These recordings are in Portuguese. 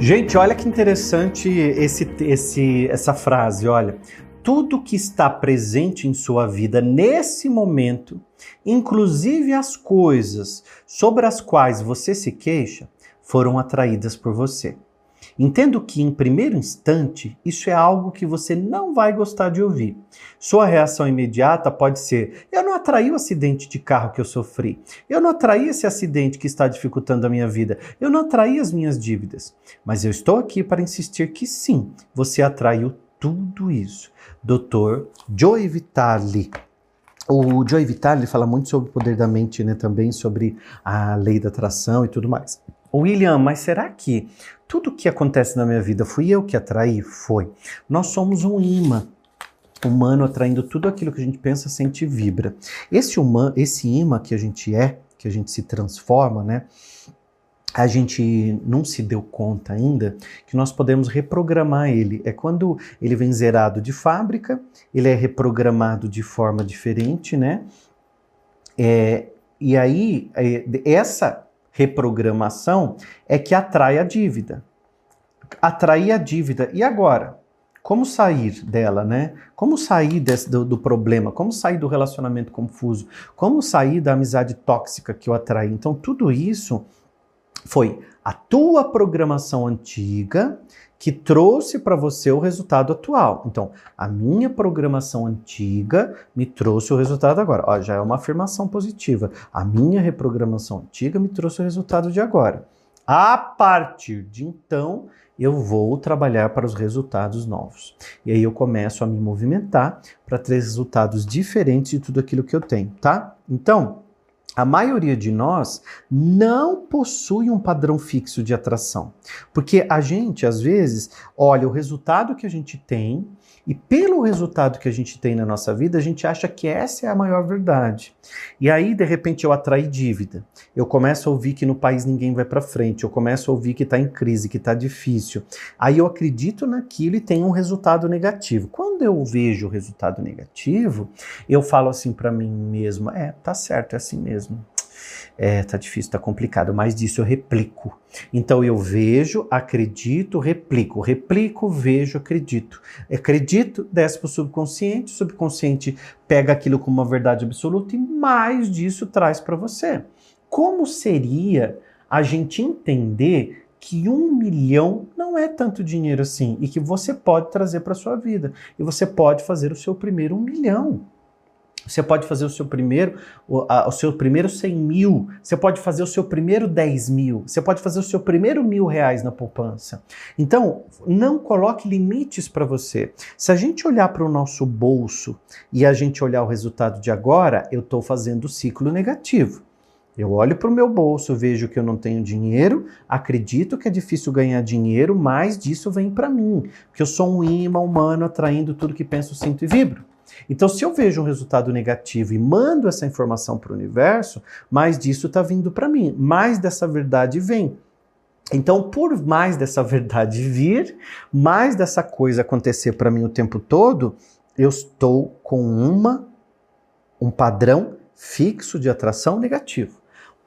Gente, olha que interessante esse, esse, essa frase, olha. Tudo que está presente em sua vida nesse momento, inclusive as coisas sobre as quais você se queixa, foram atraídas por você. Entendo que, em primeiro instante, isso é algo que você não vai gostar de ouvir. Sua reação imediata pode ser: eu não atraí o acidente de carro que eu sofri, eu não atraí esse acidente que está dificultando a minha vida, eu não atraí as minhas dívidas. Mas eu estou aqui para insistir que sim, você atraiu tudo isso. Dr. Joey Vitale. O Joey Vitale fala muito sobre o poder da mente, né? Também sobre a lei da atração e tudo mais. William, mas será que tudo que acontece na minha vida fui eu que atraí? Foi. Nós somos um imã humano atraindo tudo aquilo que a gente pensa, sente e vibra. Esse, humano, esse imã que a gente é, que a gente se transforma, né? a gente não se deu conta ainda que nós podemos reprogramar ele. É quando ele vem zerado de fábrica, ele é reprogramado de forma diferente, né? É, e aí, é, essa reprogramação é que atrai a dívida. Atrair a dívida. E agora? Como sair dela, né? Como sair desse, do, do, problema? Como sair do relacionamento confuso? Como sair da amizade tóxica que eu atraí? Então, tudo isso foi a tua programação antiga que trouxe para você o resultado atual. Então, a minha programação antiga me trouxe o resultado agora. Ó, já é uma afirmação positiva. A minha reprogramação antiga me trouxe o resultado de agora. A partir de então, eu vou trabalhar para os resultados novos. E aí eu começo a me movimentar para ter resultados diferentes de tudo aquilo que eu tenho, tá? Então, a maioria de nós não possui um padrão fixo de atração. Porque a gente, às vezes, olha o resultado que a gente tem e pelo resultado que a gente tem na nossa vida, a gente acha que essa é a maior verdade. E aí, de repente, eu atraí dívida. Eu começo a ouvir que no país ninguém vai para frente. Eu começo a ouvir que está em crise, que está difícil. Aí eu acredito naquilo e tenho um resultado negativo. Quando eu vejo o resultado negativo, eu falo assim para mim mesmo: é, tá certo, é assim mesmo é, tá difícil, tá complicado, mas disso eu replico. Então eu vejo, acredito, replico, replico, vejo, acredito. Acredito, desce para o subconsciente, o subconsciente pega aquilo como uma verdade absoluta e mais disso traz para você. Como seria a gente entender que um milhão não é tanto dinheiro assim e que você pode trazer para sua vida e você pode fazer o seu primeiro um milhão. Você pode fazer o seu primeiro, o, a, o, seu primeiro 100 mil, você pode fazer o seu primeiro 10 mil, você pode fazer o seu primeiro mil reais na poupança. Então, não coloque limites para você. Se a gente olhar para o nosso bolso e a gente olhar o resultado de agora, eu estou fazendo o ciclo negativo. Eu olho para o meu bolso, vejo que eu não tenho dinheiro, acredito que é difícil ganhar dinheiro, mas disso vem para mim, porque eu sou um imã humano atraindo tudo que penso, sinto e vibro. Então, se eu vejo um resultado negativo e mando essa informação para o universo, mais disso está vindo para mim, mais dessa verdade vem. Então, por mais dessa verdade vir, mais dessa coisa acontecer para mim o tempo todo, eu estou com uma um padrão fixo de atração negativo.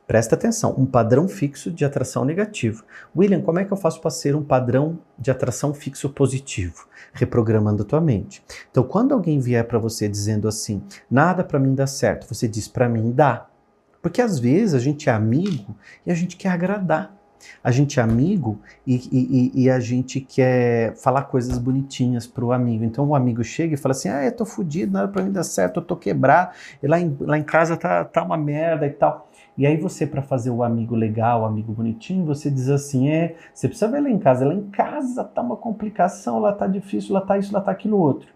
Presta atenção, um padrão fixo de atração negativo. William, como é que eu faço para ser um padrão de atração fixo positivo? Reprogramando a tua mente. Então, quando alguém vier para você dizendo assim, nada para mim dá certo, você diz para mim dá. Porque às vezes a gente é amigo e a gente quer agradar. A gente é amigo e, e, e a gente quer falar coisas bonitinhas para o amigo. Então o amigo chega e fala assim: Ah, eu tô fudido, nada para mim dar certo, eu tô quebrado, e lá em, lá em casa tá, tá uma merda e tal. E aí você, para fazer o amigo legal, o amigo bonitinho, você diz assim, é, você precisa ver lá em casa. Lá em casa tá uma complicação, lá tá difícil, lá tá isso, lá tá aquilo outro.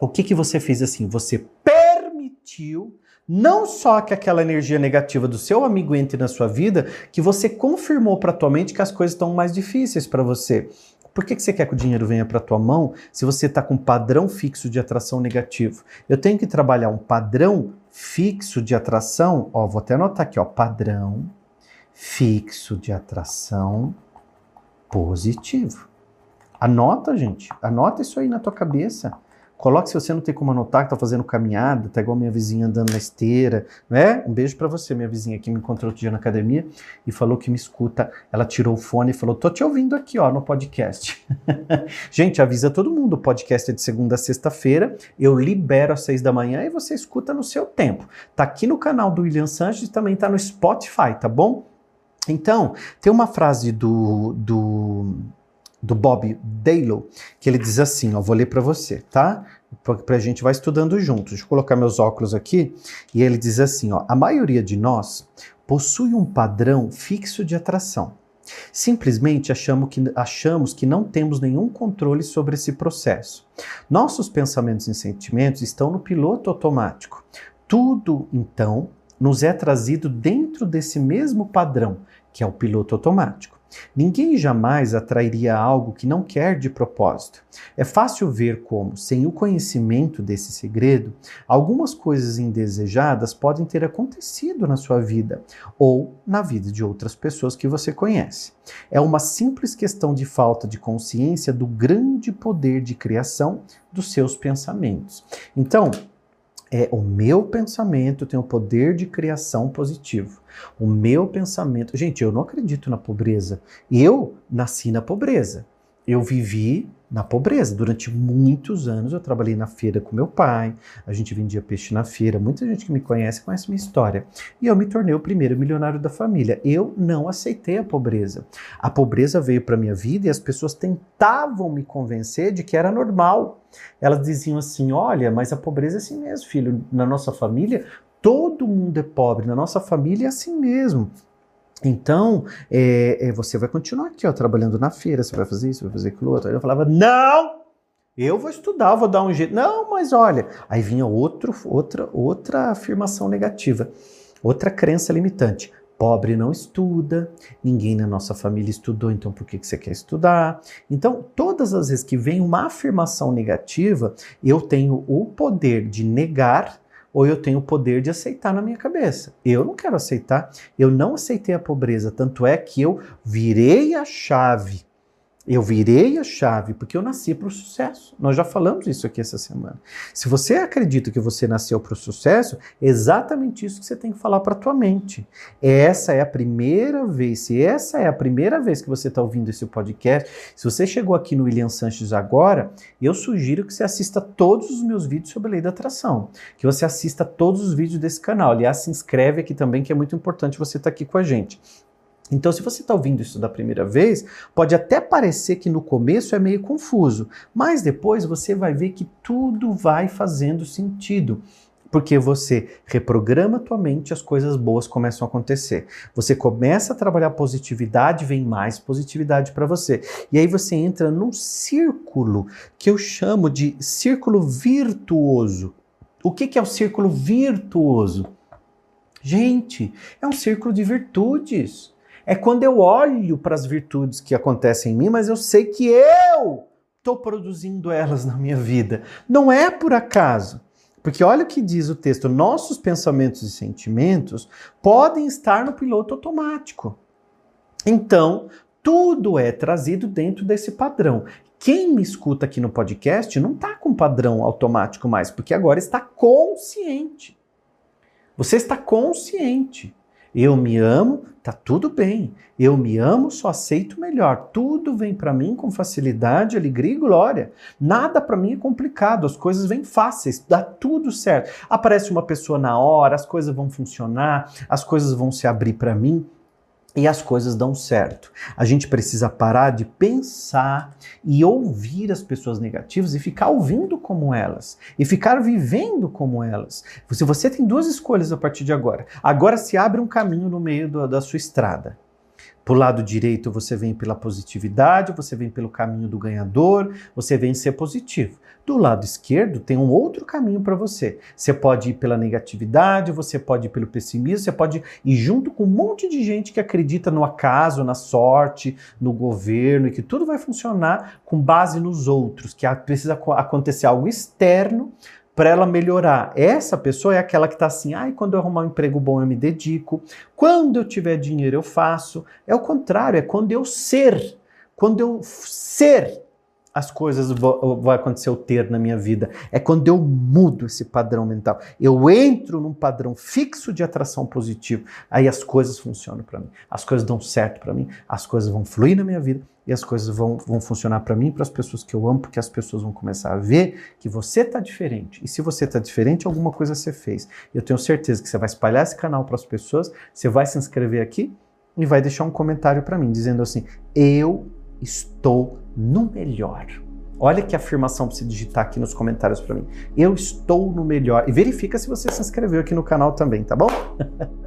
O que que você fez assim? Você permitiu não só que aquela energia negativa do seu amigo entre na sua vida, que você confirmou para tua mente que as coisas estão mais difíceis para você. Por que, que você quer que o dinheiro venha para tua mão se você está com um padrão fixo de atração negativo? Eu tenho que trabalhar um padrão fixo de atração, ó, vou até anotar aqui, ó, padrão fixo de atração positivo. Anota, gente, anota isso aí na tua cabeça. Coloque se você não tem como anotar, que está fazendo caminhada, tá igual minha vizinha andando na esteira, não é? Um beijo para você, minha vizinha que me encontrou outro dia na academia e falou que me escuta. Ela tirou o fone e falou: "Tô te ouvindo aqui, ó, no podcast". Gente, avisa todo mundo, o podcast é de segunda a sexta-feira. Eu libero às seis da manhã e você escuta no seu tempo. Tá aqui no canal do William Sanches também tá no Spotify, tá bom? Então, tem uma frase do, do do Bob Daylow, que ele diz assim, ó, vou ler para você, tá? Para a gente vai estudando juntos. Deixa eu colocar meus óculos aqui. E ele diz assim, ó, a maioria de nós possui um padrão fixo de atração. Simplesmente achamos que, achamos que não temos nenhum controle sobre esse processo. Nossos pensamentos e sentimentos estão no piloto automático. Tudo, então, nos é trazido dentro desse mesmo padrão, que é o piloto automático. Ninguém jamais atrairia algo que não quer de propósito. É fácil ver como, sem o conhecimento desse segredo, algumas coisas indesejadas podem ter acontecido na sua vida ou na vida de outras pessoas que você conhece. É uma simples questão de falta de consciência do grande poder de criação dos seus pensamentos. Então, é o meu pensamento tem o poder de criação positivo. O meu pensamento. Gente, eu não acredito na pobreza. Eu nasci na pobreza. Eu vivi na pobreza. Durante muitos anos eu trabalhei na feira com meu pai, a gente vendia peixe na feira. Muita gente que me conhece conhece minha história. E eu me tornei o primeiro milionário da família. Eu não aceitei a pobreza. A pobreza veio para minha vida e as pessoas tentavam me convencer de que era normal. Elas diziam assim: olha, mas a pobreza é assim mesmo, filho. Na nossa família, todo mundo é pobre. Na nossa família é assim mesmo. Então, é, é, você vai continuar aqui, ó, trabalhando na feira, você vai fazer isso, vai fazer aquilo outro. Aí eu falava, não! Eu vou estudar, vou dar um jeito. Não, mas olha. Aí vinha outro, outra, outra afirmação negativa, outra crença limitante. Pobre não estuda, ninguém na nossa família estudou, então por que, que você quer estudar? Então, todas as vezes que vem uma afirmação negativa, eu tenho o poder de negar ou eu tenho o poder de aceitar na minha cabeça. Eu não quero aceitar, eu não aceitei a pobreza, tanto é que eu virei a chave eu virei a chave porque eu nasci para o sucesso. Nós já falamos isso aqui essa semana. Se você acredita que você nasceu para o sucesso, é exatamente isso que você tem que falar para a tua mente. Essa é a primeira vez, se essa é a primeira vez que você está ouvindo esse podcast, se você chegou aqui no William Sanches agora, eu sugiro que você assista todos os meus vídeos sobre a lei da atração, que você assista todos os vídeos desse canal. Aliás, se inscreve aqui também, que é muito importante você estar tá aqui com a gente. Então, se você está ouvindo isso da primeira vez, pode até parecer que no começo é meio confuso, mas depois você vai ver que tudo vai fazendo sentido. Porque você reprograma a tua mente, as coisas boas começam a acontecer. Você começa a trabalhar positividade, vem mais positividade para você. E aí você entra num círculo que eu chamo de círculo virtuoso. O que, que é o círculo virtuoso? Gente, é um círculo de virtudes é quando eu olho para as virtudes que acontecem em mim, mas eu sei que eu estou produzindo elas na minha vida. Não é por acaso. Porque olha o que diz o texto: nossos pensamentos e sentimentos podem estar no piloto automático. Então, tudo é trazido dentro desse padrão. Quem me escuta aqui no podcast não está com padrão automático mais, porque agora está consciente. Você está consciente. Eu me amo, tá tudo bem. Eu me amo, só aceito melhor. Tudo vem para mim com facilidade, alegria e glória. Nada para mim é complicado, as coisas vêm fáceis, dá tudo certo. Aparece uma pessoa na hora, as coisas vão funcionar, as coisas vão se abrir para mim e as coisas dão certo. A gente precisa parar de pensar e ouvir as pessoas negativas e ficar ouvindo como elas e ficar vivendo como elas. Se você tem duas escolhas a partir de agora, agora se abre um caminho no meio do, da sua estrada. Para o lado direito, você vem pela positividade, você vem pelo caminho do ganhador, você vem ser positivo. Do lado esquerdo, tem um outro caminho para você. Você pode ir pela negatividade, você pode ir pelo pessimismo, você pode ir junto com um monte de gente que acredita no acaso, na sorte, no governo e que tudo vai funcionar com base nos outros, que precisa acontecer algo externo para ela melhorar. Essa pessoa é aquela que está assim, ai, quando eu arrumar um emprego bom eu me dedico, quando eu tiver dinheiro eu faço. É o contrário, é quando eu ser, quando eu ser as coisas vão, acontecer o ter na minha vida. É quando eu mudo esse padrão mental. Eu entro num padrão fixo de atração positivo. Aí as coisas funcionam para mim. As coisas dão certo para mim. As coisas vão fluir na minha vida. E as coisas vão, vão funcionar para mim, para as pessoas que eu amo, porque as pessoas vão começar a ver que você está diferente. E se você está diferente, alguma coisa você fez. Eu tenho certeza que você vai espalhar esse canal para as pessoas, você vai se inscrever aqui e vai deixar um comentário para mim dizendo assim: Eu estou no melhor. Olha que afirmação para você digitar aqui nos comentários para mim. Eu estou no melhor. E verifica se você se inscreveu aqui no canal também, tá bom?